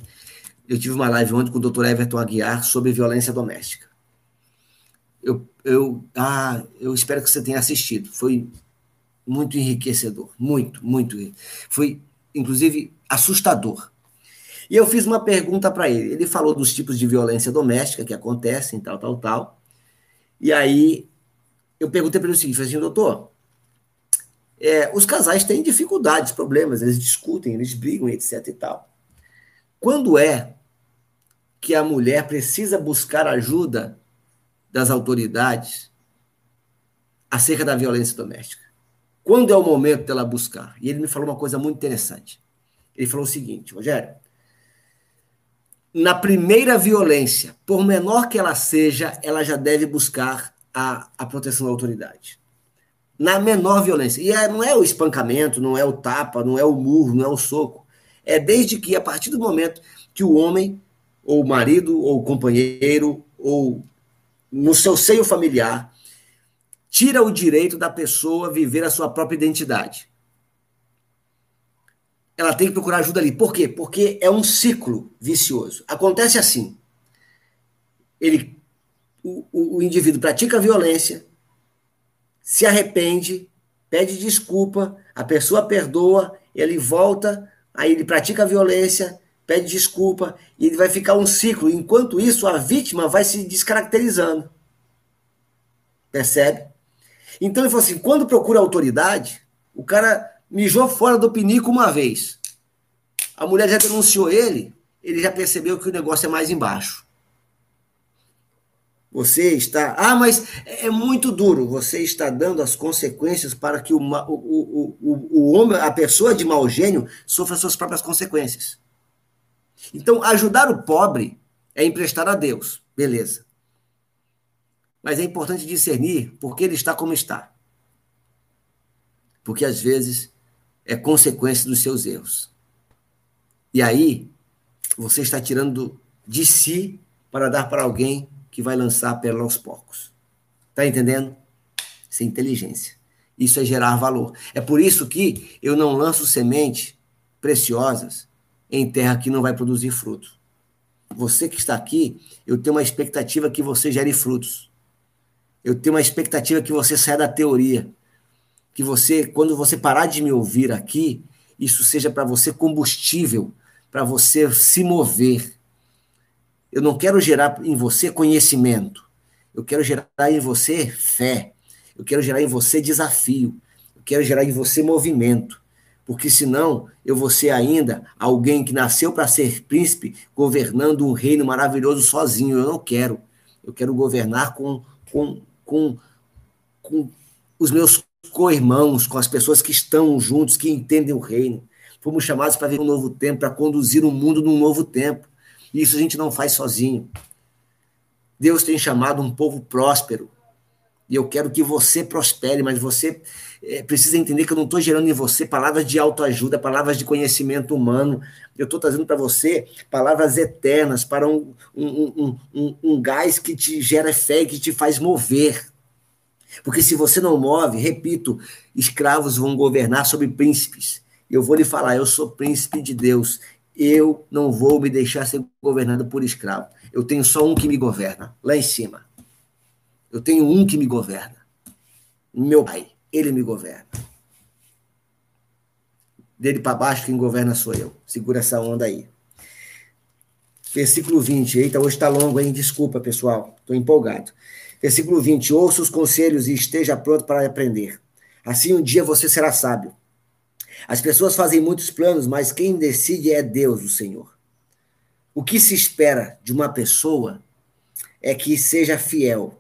eu tive uma live ontem com o doutor Everton Aguiar sobre violência doméstica. Eu, eu, ah, eu espero que você tenha assistido. Foi muito enriquecedor, muito, muito. Foi, inclusive, assustador. E eu fiz uma pergunta para ele. Ele falou dos tipos de violência doméstica que acontecem, tal, tal, tal. E aí eu perguntei para ele o seguinte: assim, doutor, é, os casais têm dificuldades, problemas, eles discutem, eles brigam, etc e tal. Quando é que a mulher precisa buscar ajuda das autoridades acerca da violência doméstica? Quando é o momento dela buscar? E ele me falou uma coisa muito interessante. Ele falou o seguinte, Rogério, na primeira violência, por menor que ela seja, ela já deve buscar a, a proteção da autoridade. Na menor violência. E é, não é o espancamento, não é o tapa, não é o murro, não é o soco. É desde que, a partir do momento que o homem, ou marido, ou companheiro, ou no seu seio familiar, tira o direito da pessoa viver a sua própria identidade ela tem que procurar ajuda ali. Por quê? Porque é um ciclo vicioso. Acontece assim. Ele, o, o, o indivíduo pratica violência, se arrepende, pede desculpa, a pessoa perdoa, ele volta, aí ele pratica a violência, pede desculpa, e ele vai ficar um ciclo. Enquanto isso, a vítima vai se descaracterizando. Percebe? Então ele falou assim: quando procura autoridade, o cara mijou fora do pinico uma vez. A mulher já denunciou ele, ele já percebeu que o negócio é mais embaixo. Você está. Ah, mas é muito duro. Você está dando as consequências para que o, o, o, o, homem, a pessoa de mau gênio, sofra suas próprias consequências. Então, ajudar o pobre é emprestar a Deus. Beleza. Mas é importante discernir por que ele está como está. Porque às vezes é consequência dos seus erros. E aí, você está tirando de si para dar para alguém que vai lançar a pérola aos porcos. Está entendendo? Isso é inteligência. Isso é gerar valor. É por isso que eu não lanço sementes preciosas em terra que não vai produzir fruto. Você que está aqui, eu tenho uma expectativa que você gere frutos. Eu tenho uma expectativa que você saia da teoria que você, quando você parar de me ouvir aqui, isso seja para você combustível, para você se mover. Eu não quero gerar em você conhecimento. Eu quero gerar em você fé. Eu quero gerar em você desafio. Eu quero gerar em você movimento. Porque senão eu vou ser ainda alguém que nasceu para ser príncipe, governando um reino maravilhoso sozinho. Eu não quero. Eu quero governar com, com, com, com os meus co-irmãos, com as pessoas que estão juntos, que entendem o reino. Fomos chamados para ver um novo tempo, para conduzir o mundo num novo tempo. E isso a gente não faz sozinho. Deus tem chamado um povo próspero. E eu quero que você prospere, mas você é, precisa entender que eu não estou gerando em você palavras de autoajuda, palavras de conhecimento humano. Eu estou trazendo para você palavras eternas, para um, um, um, um, gás que te gera fé e que te faz mover. Porque se você não move, repito, escravos vão governar sobre príncipes. Eu vou lhe falar, eu sou príncipe de Deus. Eu não vou me deixar ser governado por escravo. Eu tenho só um que me governa, lá em cima. Eu tenho um que me governa. Meu pai, ele me governa. Dele para baixo, quem governa sou eu. Segura essa onda aí. Versículo 20. Eita, hoje está longo, hein? Desculpa, pessoal. Estou empolgado. Versículo 20. Ouça os conselhos e esteja pronto para aprender. Assim um dia você será sábio. As pessoas fazem muitos planos, mas quem decide é Deus, o Senhor. O que se espera de uma pessoa é que seja fiel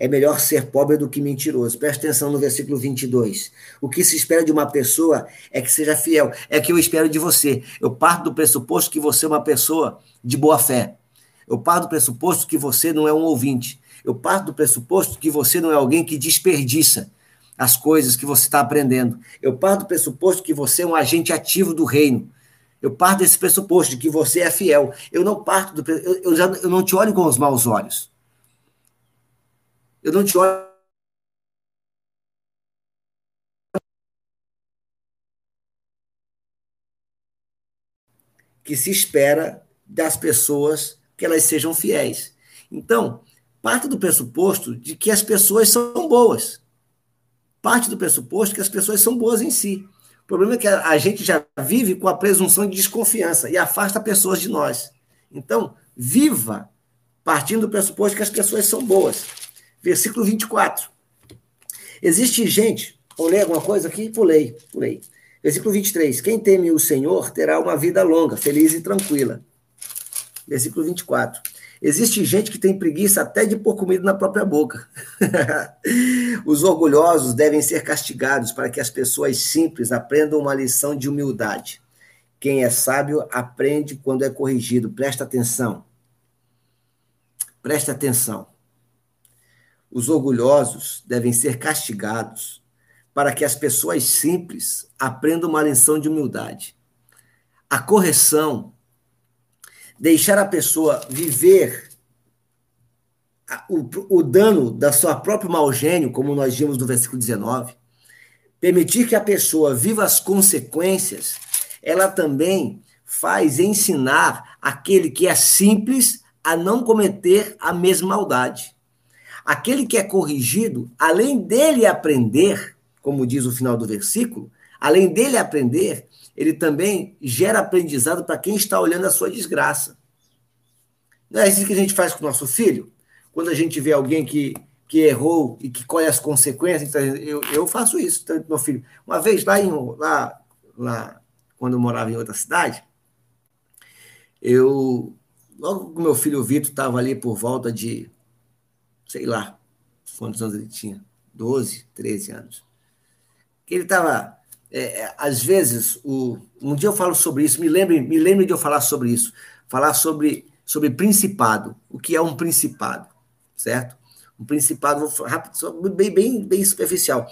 é melhor ser pobre do que mentiroso. Presta atenção no versículo 22. O que se espera de uma pessoa é que seja fiel. É que eu espero de você. Eu parto do pressuposto que você é uma pessoa de boa fé. Eu parto do pressuposto que você não é um ouvinte. Eu parto do pressuposto que você não é alguém que desperdiça as coisas que você está aprendendo. Eu parto do pressuposto que você é um agente ativo do reino. Eu parto desse pressuposto de que você é fiel. Eu não parto do eu, eu, já, eu não te olho com os maus olhos. Eu não te olho. Que se espera das pessoas que elas sejam fiéis. Então, parte do pressuposto de que as pessoas são boas. Parte do pressuposto que as pessoas são boas em si. O problema é que a gente já vive com a presunção de desconfiança e afasta pessoas de nós. Então, viva partindo do pressuposto que as pessoas são boas. Versículo 24. Existe gente, vou ler alguma coisa aqui? Pulei, pulei. Versículo 23. Quem teme o Senhor terá uma vida longa, feliz e tranquila. Versículo 24. Existe gente que tem preguiça até de pôr comida na própria boca. Os orgulhosos devem ser castigados para que as pessoas simples aprendam uma lição de humildade. Quem é sábio aprende quando é corrigido. Presta atenção. Presta atenção. Os orgulhosos devem ser castigados para que as pessoas simples aprendam uma lição de humildade. A correção, deixar a pessoa viver o, o dano da sua própria mau gênio, como nós vimos no versículo 19, permitir que a pessoa viva as consequências, ela também faz ensinar aquele que é simples a não cometer a mesma maldade. Aquele que é corrigido, além dele aprender, como diz o final do versículo, além dele aprender, ele também gera aprendizado para quem está olhando a sua desgraça. Não é isso que a gente faz com o nosso filho? Quando a gente vê alguém que, que errou e que colhe as consequências, então eu, eu faço isso, tanto meu filho. Uma vez lá, em, lá, lá, quando eu morava em outra cidade, eu, logo que meu filho Vitor estava ali por volta de sei lá quantos anos ele tinha, 12, 13 anos. Que ele estava. É, é, às vezes, o, um dia eu falo sobre isso, me lembre, me lembre de eu falar sobre isso, falar sobre, sobre principado, o que é um principado, certo? Um principado, rápido, bem, bem, bem superficial.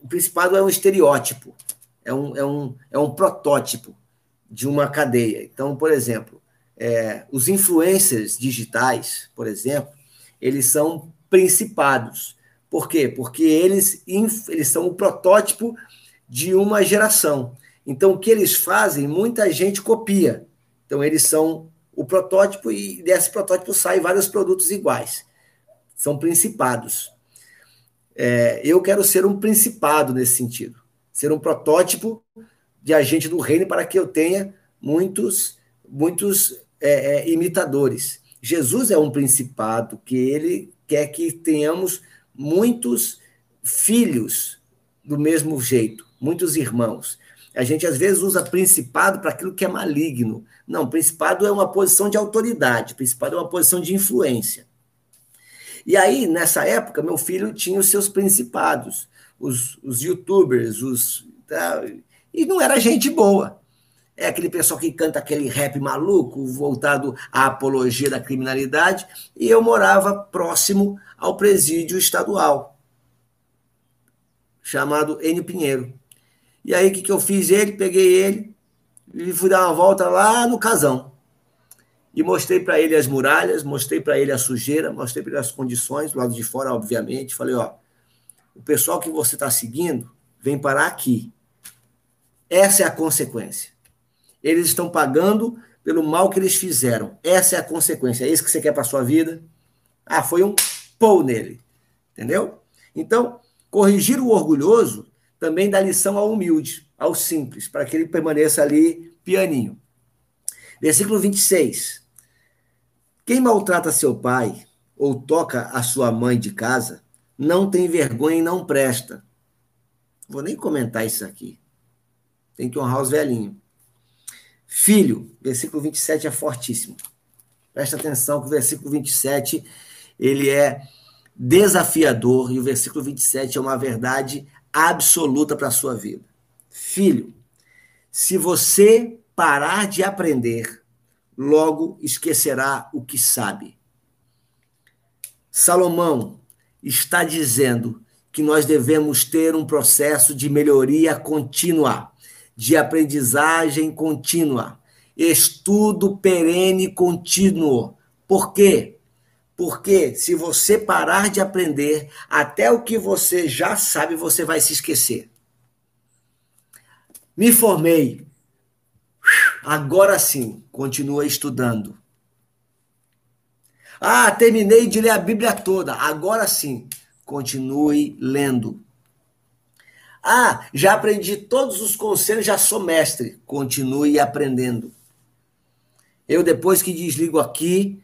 O principado é um estereótipo, é um, é um, é um protótipo de uma cadeia. Então, por exemplo, é, os influencers digitais, por exemplo, eles são principados. Por quê? Porque eles, eles são o protótipo de uma geração. Então, o que eles fazem, muita gente copia. Então, eles são o protótipo e desse protótipo saem vários produtos iguais. São principados. É, eu quero ser um principado nesse sentido. Ser um protótipo de agente do reino para que eu tenha muitos, muitos é, é, imitadores. Jesus é um principado que ele quer que tenhamos muitos filhos do mesmo jeito, muitos irmãos. A gente às vezes usa principado para aquilo que é maligno. Não, principado é uma posição de autoridade, principado é uma posição de influência. E aí, nessa época, meu filho tinha os seus principados, os, os youtubers, os. Tá, e não era gente boa é aquele pessoal que canta aquele rap maluco, voltado à apologia da criminalidade, e eu morava próximo ao presídio estadual. chamado Enio Pinheiro. E aí, o que, que eu fiz? Ele, peguei ele e fui dar uma volta lá no casão. E mostrei para ele as muralhas, mostrei para ele a sujeira, mostrei para ele as condições, do lado de fora, obviamente. Falei: ó, o pessoal que você está seguindo vem parar aqui. Essa é a consequência. Eles estão pagando pelo mal que eles fizeram. Essa é a consequência. É isso que você quer para sua vida? Ah, foi um pou nele. Entendeu? Então, corrigir o orgulhoso também dá lição ao humilde, ao simples, para que ele permaneça ali pianinho. Versículo 26. Quem maltrata seu pai ou toca a sua mãe de casa, não tem vergonha e não presta. Vou nem comentar isso aqui. Tem que honrar os velhinhos. Filho, versículo 27 é fortíssimo. Presta atenção que o versículo 27 ele é desafiador e o versículo 27 é uma verdade absoluta para a sua vida. Filho, se você parar de aprender, logo esquecerá o que sabe. Salomão está dizendo que nós devemos ter um processo de melhoria contínua, de aprendizagem contínua, estudo perene contínuo. Por quê? Porque se você parar de aprender, até o que você já sabe, você vai se esquecer. Me formei. Agora sim, continua estudando. Ah, terminei de ler a Bíblia toda. Agora sim, continue lendo. Ah, já aprendi todos os conselhos, já sou mestre. Continue aprendendo. Eu, depois que desligo aqui,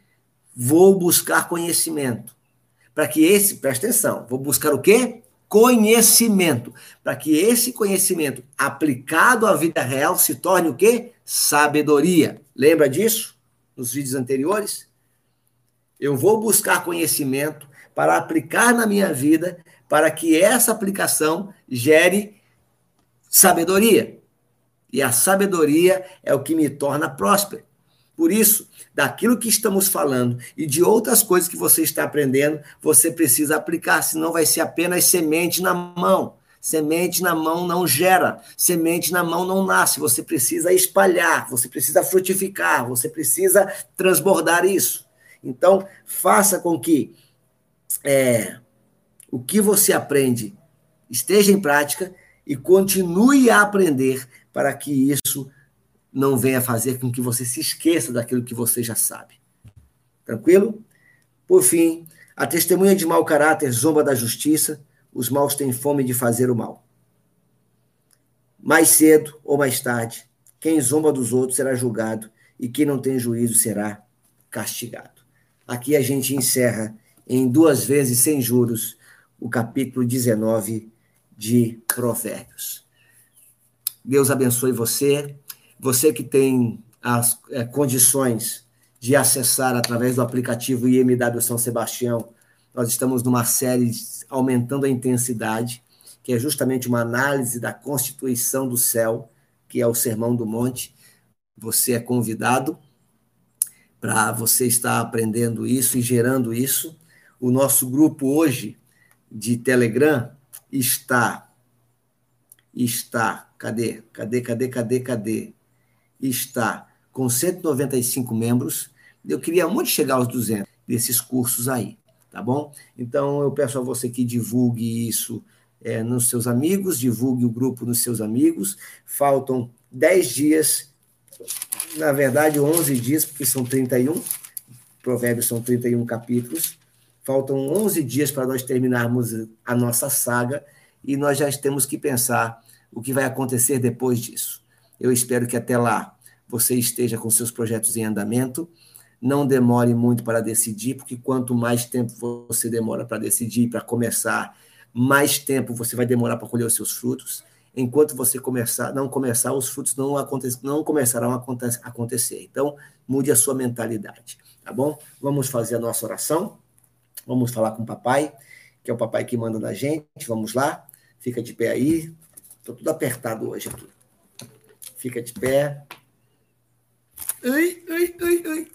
Vou buscar conhecimento. Para que esse, presta atenção, vou buscar o quê? Conhecimento. Para que esse conhecimento aplicado à vida real se torne o quê? Sabedoria. Lembra disso? Nos vídeos anteriores? Eu vou buscar conhecimento para aplicar na minha vida, para que essa aplicação gere sabedoria. E a sabedoria é o que me torna próspero. Por isso, daquilo que estamos falando e de outras coisas que você está aprendendo, você precisa aplicar, senão vai ser apenas semente na mão. Semente na mão não gera, semente na mão não nasce. Você precisa espalhar, você precisa frutificar, você precisa transbordar isso. Então, faça com que é, o que você aprende esteja em prática e continue a aprender para que isso não venha fazer com que você se esqueça daquilo que você já sabe. Tranquilo? Por fim, a testemunha de mau caráter zomba da justiça, os maus têm fome de fazer o mal. Mais cedo ou mais tarde, quem zomba dos outros será julgado e quem não tem juízo será castigado. Aqui a gente encerra em duas vezes sem juros o capítulo 19 de Provérbios. Deus abençoe você. Você que tem as é, condições de acessar através do aplicativo IMW São Sebastião, nós estamos numa série aumentando a intensidade, que é justamente uma análise da constituição do céu, que é o Sermão do Monte. Você é convidado para você estar aprendendo isso e gerando isso. O nosso grupo hoje de Telegram está está cadê? Cadê? Cadê? Cadê? Cadê? Está com 195 membros. Eu queria muito chegar aos 200 desses cursos aí, tá bom? Então eu peço a você que divulgue isso é, nos seus amigos, divulgue o grupo nos seus amigos. Faltam 10 dias, na verdade 11 dias, porque são 31, provérbios são 31 capítulos. Faltam 11 dias para nós terminarmos a nossa saga e nós já temos que pensar o que vai acontecer depois disso. Eu espero que até lá você esteja com seus projetos em andamento. Não demore muito para decidir, porque quanto mais tempo você demora para decidir, para começar, mais tempo você vai demorar para colher os seus frutos. Enquanto você começar, não começar, os frutos não, aconte, não começarão a acontecer. Então, mude a sua mentalidade, tá bom? Vamos fazer a nossa oração. Vamos falar com o papai, que é o papai que manda na gente. Vamos lá. Fica de pé aí. Estou tudo apertado hoje aqui. Fica de pé. Ui, ui, ui, ui.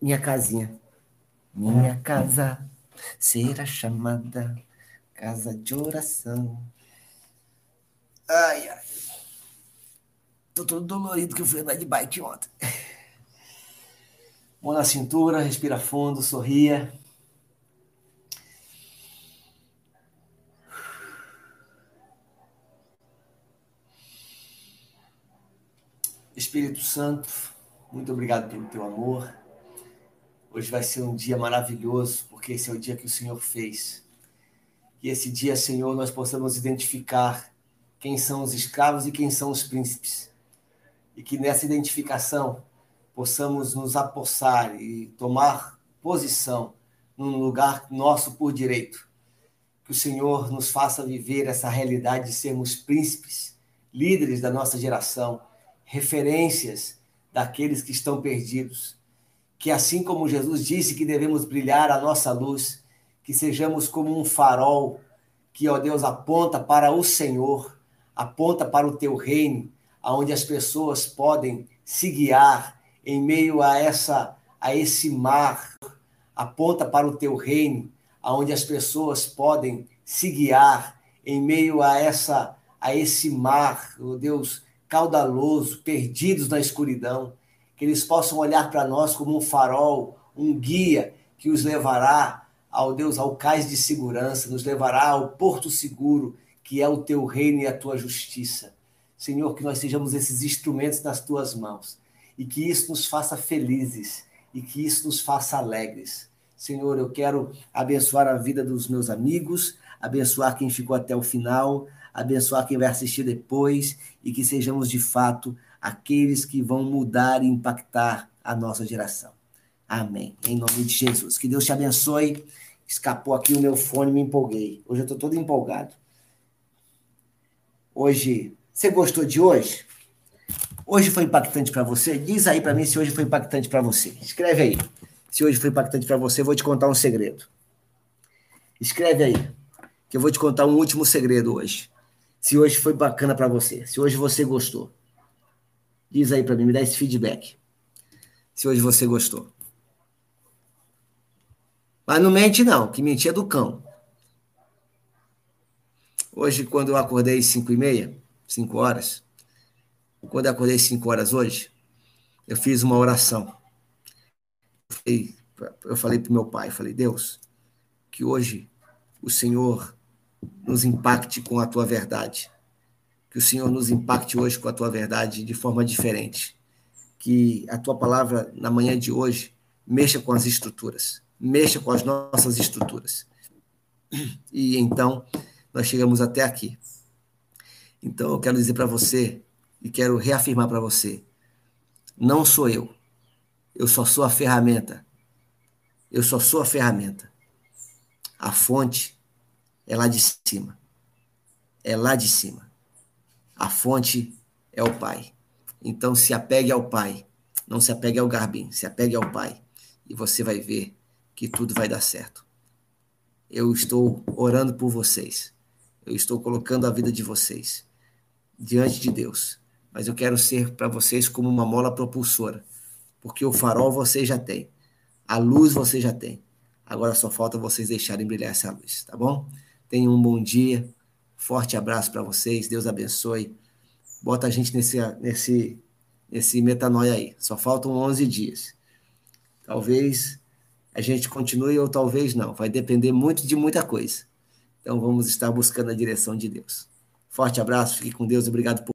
Minha casinha. Minha casa será chamada casa de oração. Ai, ai. Tô todo dolorido que eu fui andar de bike ontem. Mão na cintura, respira fundo, sorria. Espírito Santo, muito obrigado pelo teu amor. Hoje vai ser um dia maravilhoso, porque esse é o dia que o Senhor fez. Que esse dia, Senhor, nós possamos identificar quem são os escravos e quem são os príncipes. E que nessa identificação possamos nos apossar e tomar posição num lugar nosso por direito. Que o Senhor nos faça viver essa realidade de sermos príncipes, líderes da nossa geração, referências daqueles que estão perdidos. Que assim como Jesus disse que devemos brilhar a nossa luz, que sejamos como um farol que, ó Deus, aponta para o Senhor, aponta para o teu reino, aonde as pessoas podem se guiar em meio a essa a esse mar, aponta para o teu reino, aonde as pessoas podem se guiar em meio a essa a esse mar, oh Deus, caudaloso, perdidos na escuridão, que eles possam olhar para nós como um farol, um guia que os levará ao Deus ao cais de segurança, nos levará ao porto seguro, que é o teu reino e a tua justiça. Senhor, que nós sejamos esses instrumentos nas tuas mãos e que isso nos faça felizes e que isso nos faça alegres. Senhor, eu quero abençoar a vida dos meus amigos, abençoar quem ficou até o final, abençoar quem vai assistir depois e que sejamos de fato aqueles que vão mudar e impactar a nossa geração. Amém. Em nome de Jesus. Que Deus te abençoe. Escapou aqui o meu fone, me empolguei. Hoje eu estou todo empolgado. Hoje, você gostou de hoje? Hoje foi impactante para você? Diz aí para mim se hoje foi impactante para você. Escreve aí. Se hoje foi impactante para você, eu vou te contar um segredo. Escreve aí, que eu vou te contar um último segredo hoje. Se hoje foi bacana para você, se hoje você gostou. Diz aí para mim, me dá esse feedback. Se hoje você gostou. Mas não mente não, que mentir é do cão. Hoje, quando eu acordei às 5 e meia, 5 horas, quando eu acordei 5 horas hoje, eu fiz uma oração. Eu falei para meu pai, falei, Deus, que hoje o Senhor nos impacte com a tua verdade. Que o Senhor nos impacte hoje com a tua verdade de forma diferente. Que a tua palavra na manhã de hoje mexa com as estruturas, mexa com as nossas estruturas. E então nós chegamos até aqui. Então eu quero dizer para você e quero reafirmar para você: não sou eu. Eu só sou a ferramenta. Eu só sou a ferramenta. A fonte é lá de cima. É lá de cima. A fonte é o Pai. Então se apegue ao Pai. Não se apegue ao Garbim, se apegue ao Pai. E você vai ver que tudo vai dar certo. Eu estou orando por vocês. Eu estou colocando a vida de vocês diante de Deus mas eu quero ser para vocês como uma mola propulsora, porque o farol vocês já têm, a luz vocês já têm. Agora só falta vocês deixarem brilhar essa luz, tá bom? Tenham um bom dia, forte abraço para vocês, Deus abençoe. Bota a gente nesse, nesse, nesse metanoia aí. Só faltam 11 dias. Talvez a gente continue ou talvez não. Vai depender muito de muita coisa. Então vamos estar buscando a direção de Deus. Forte abraço, fique com Deus, obrigado por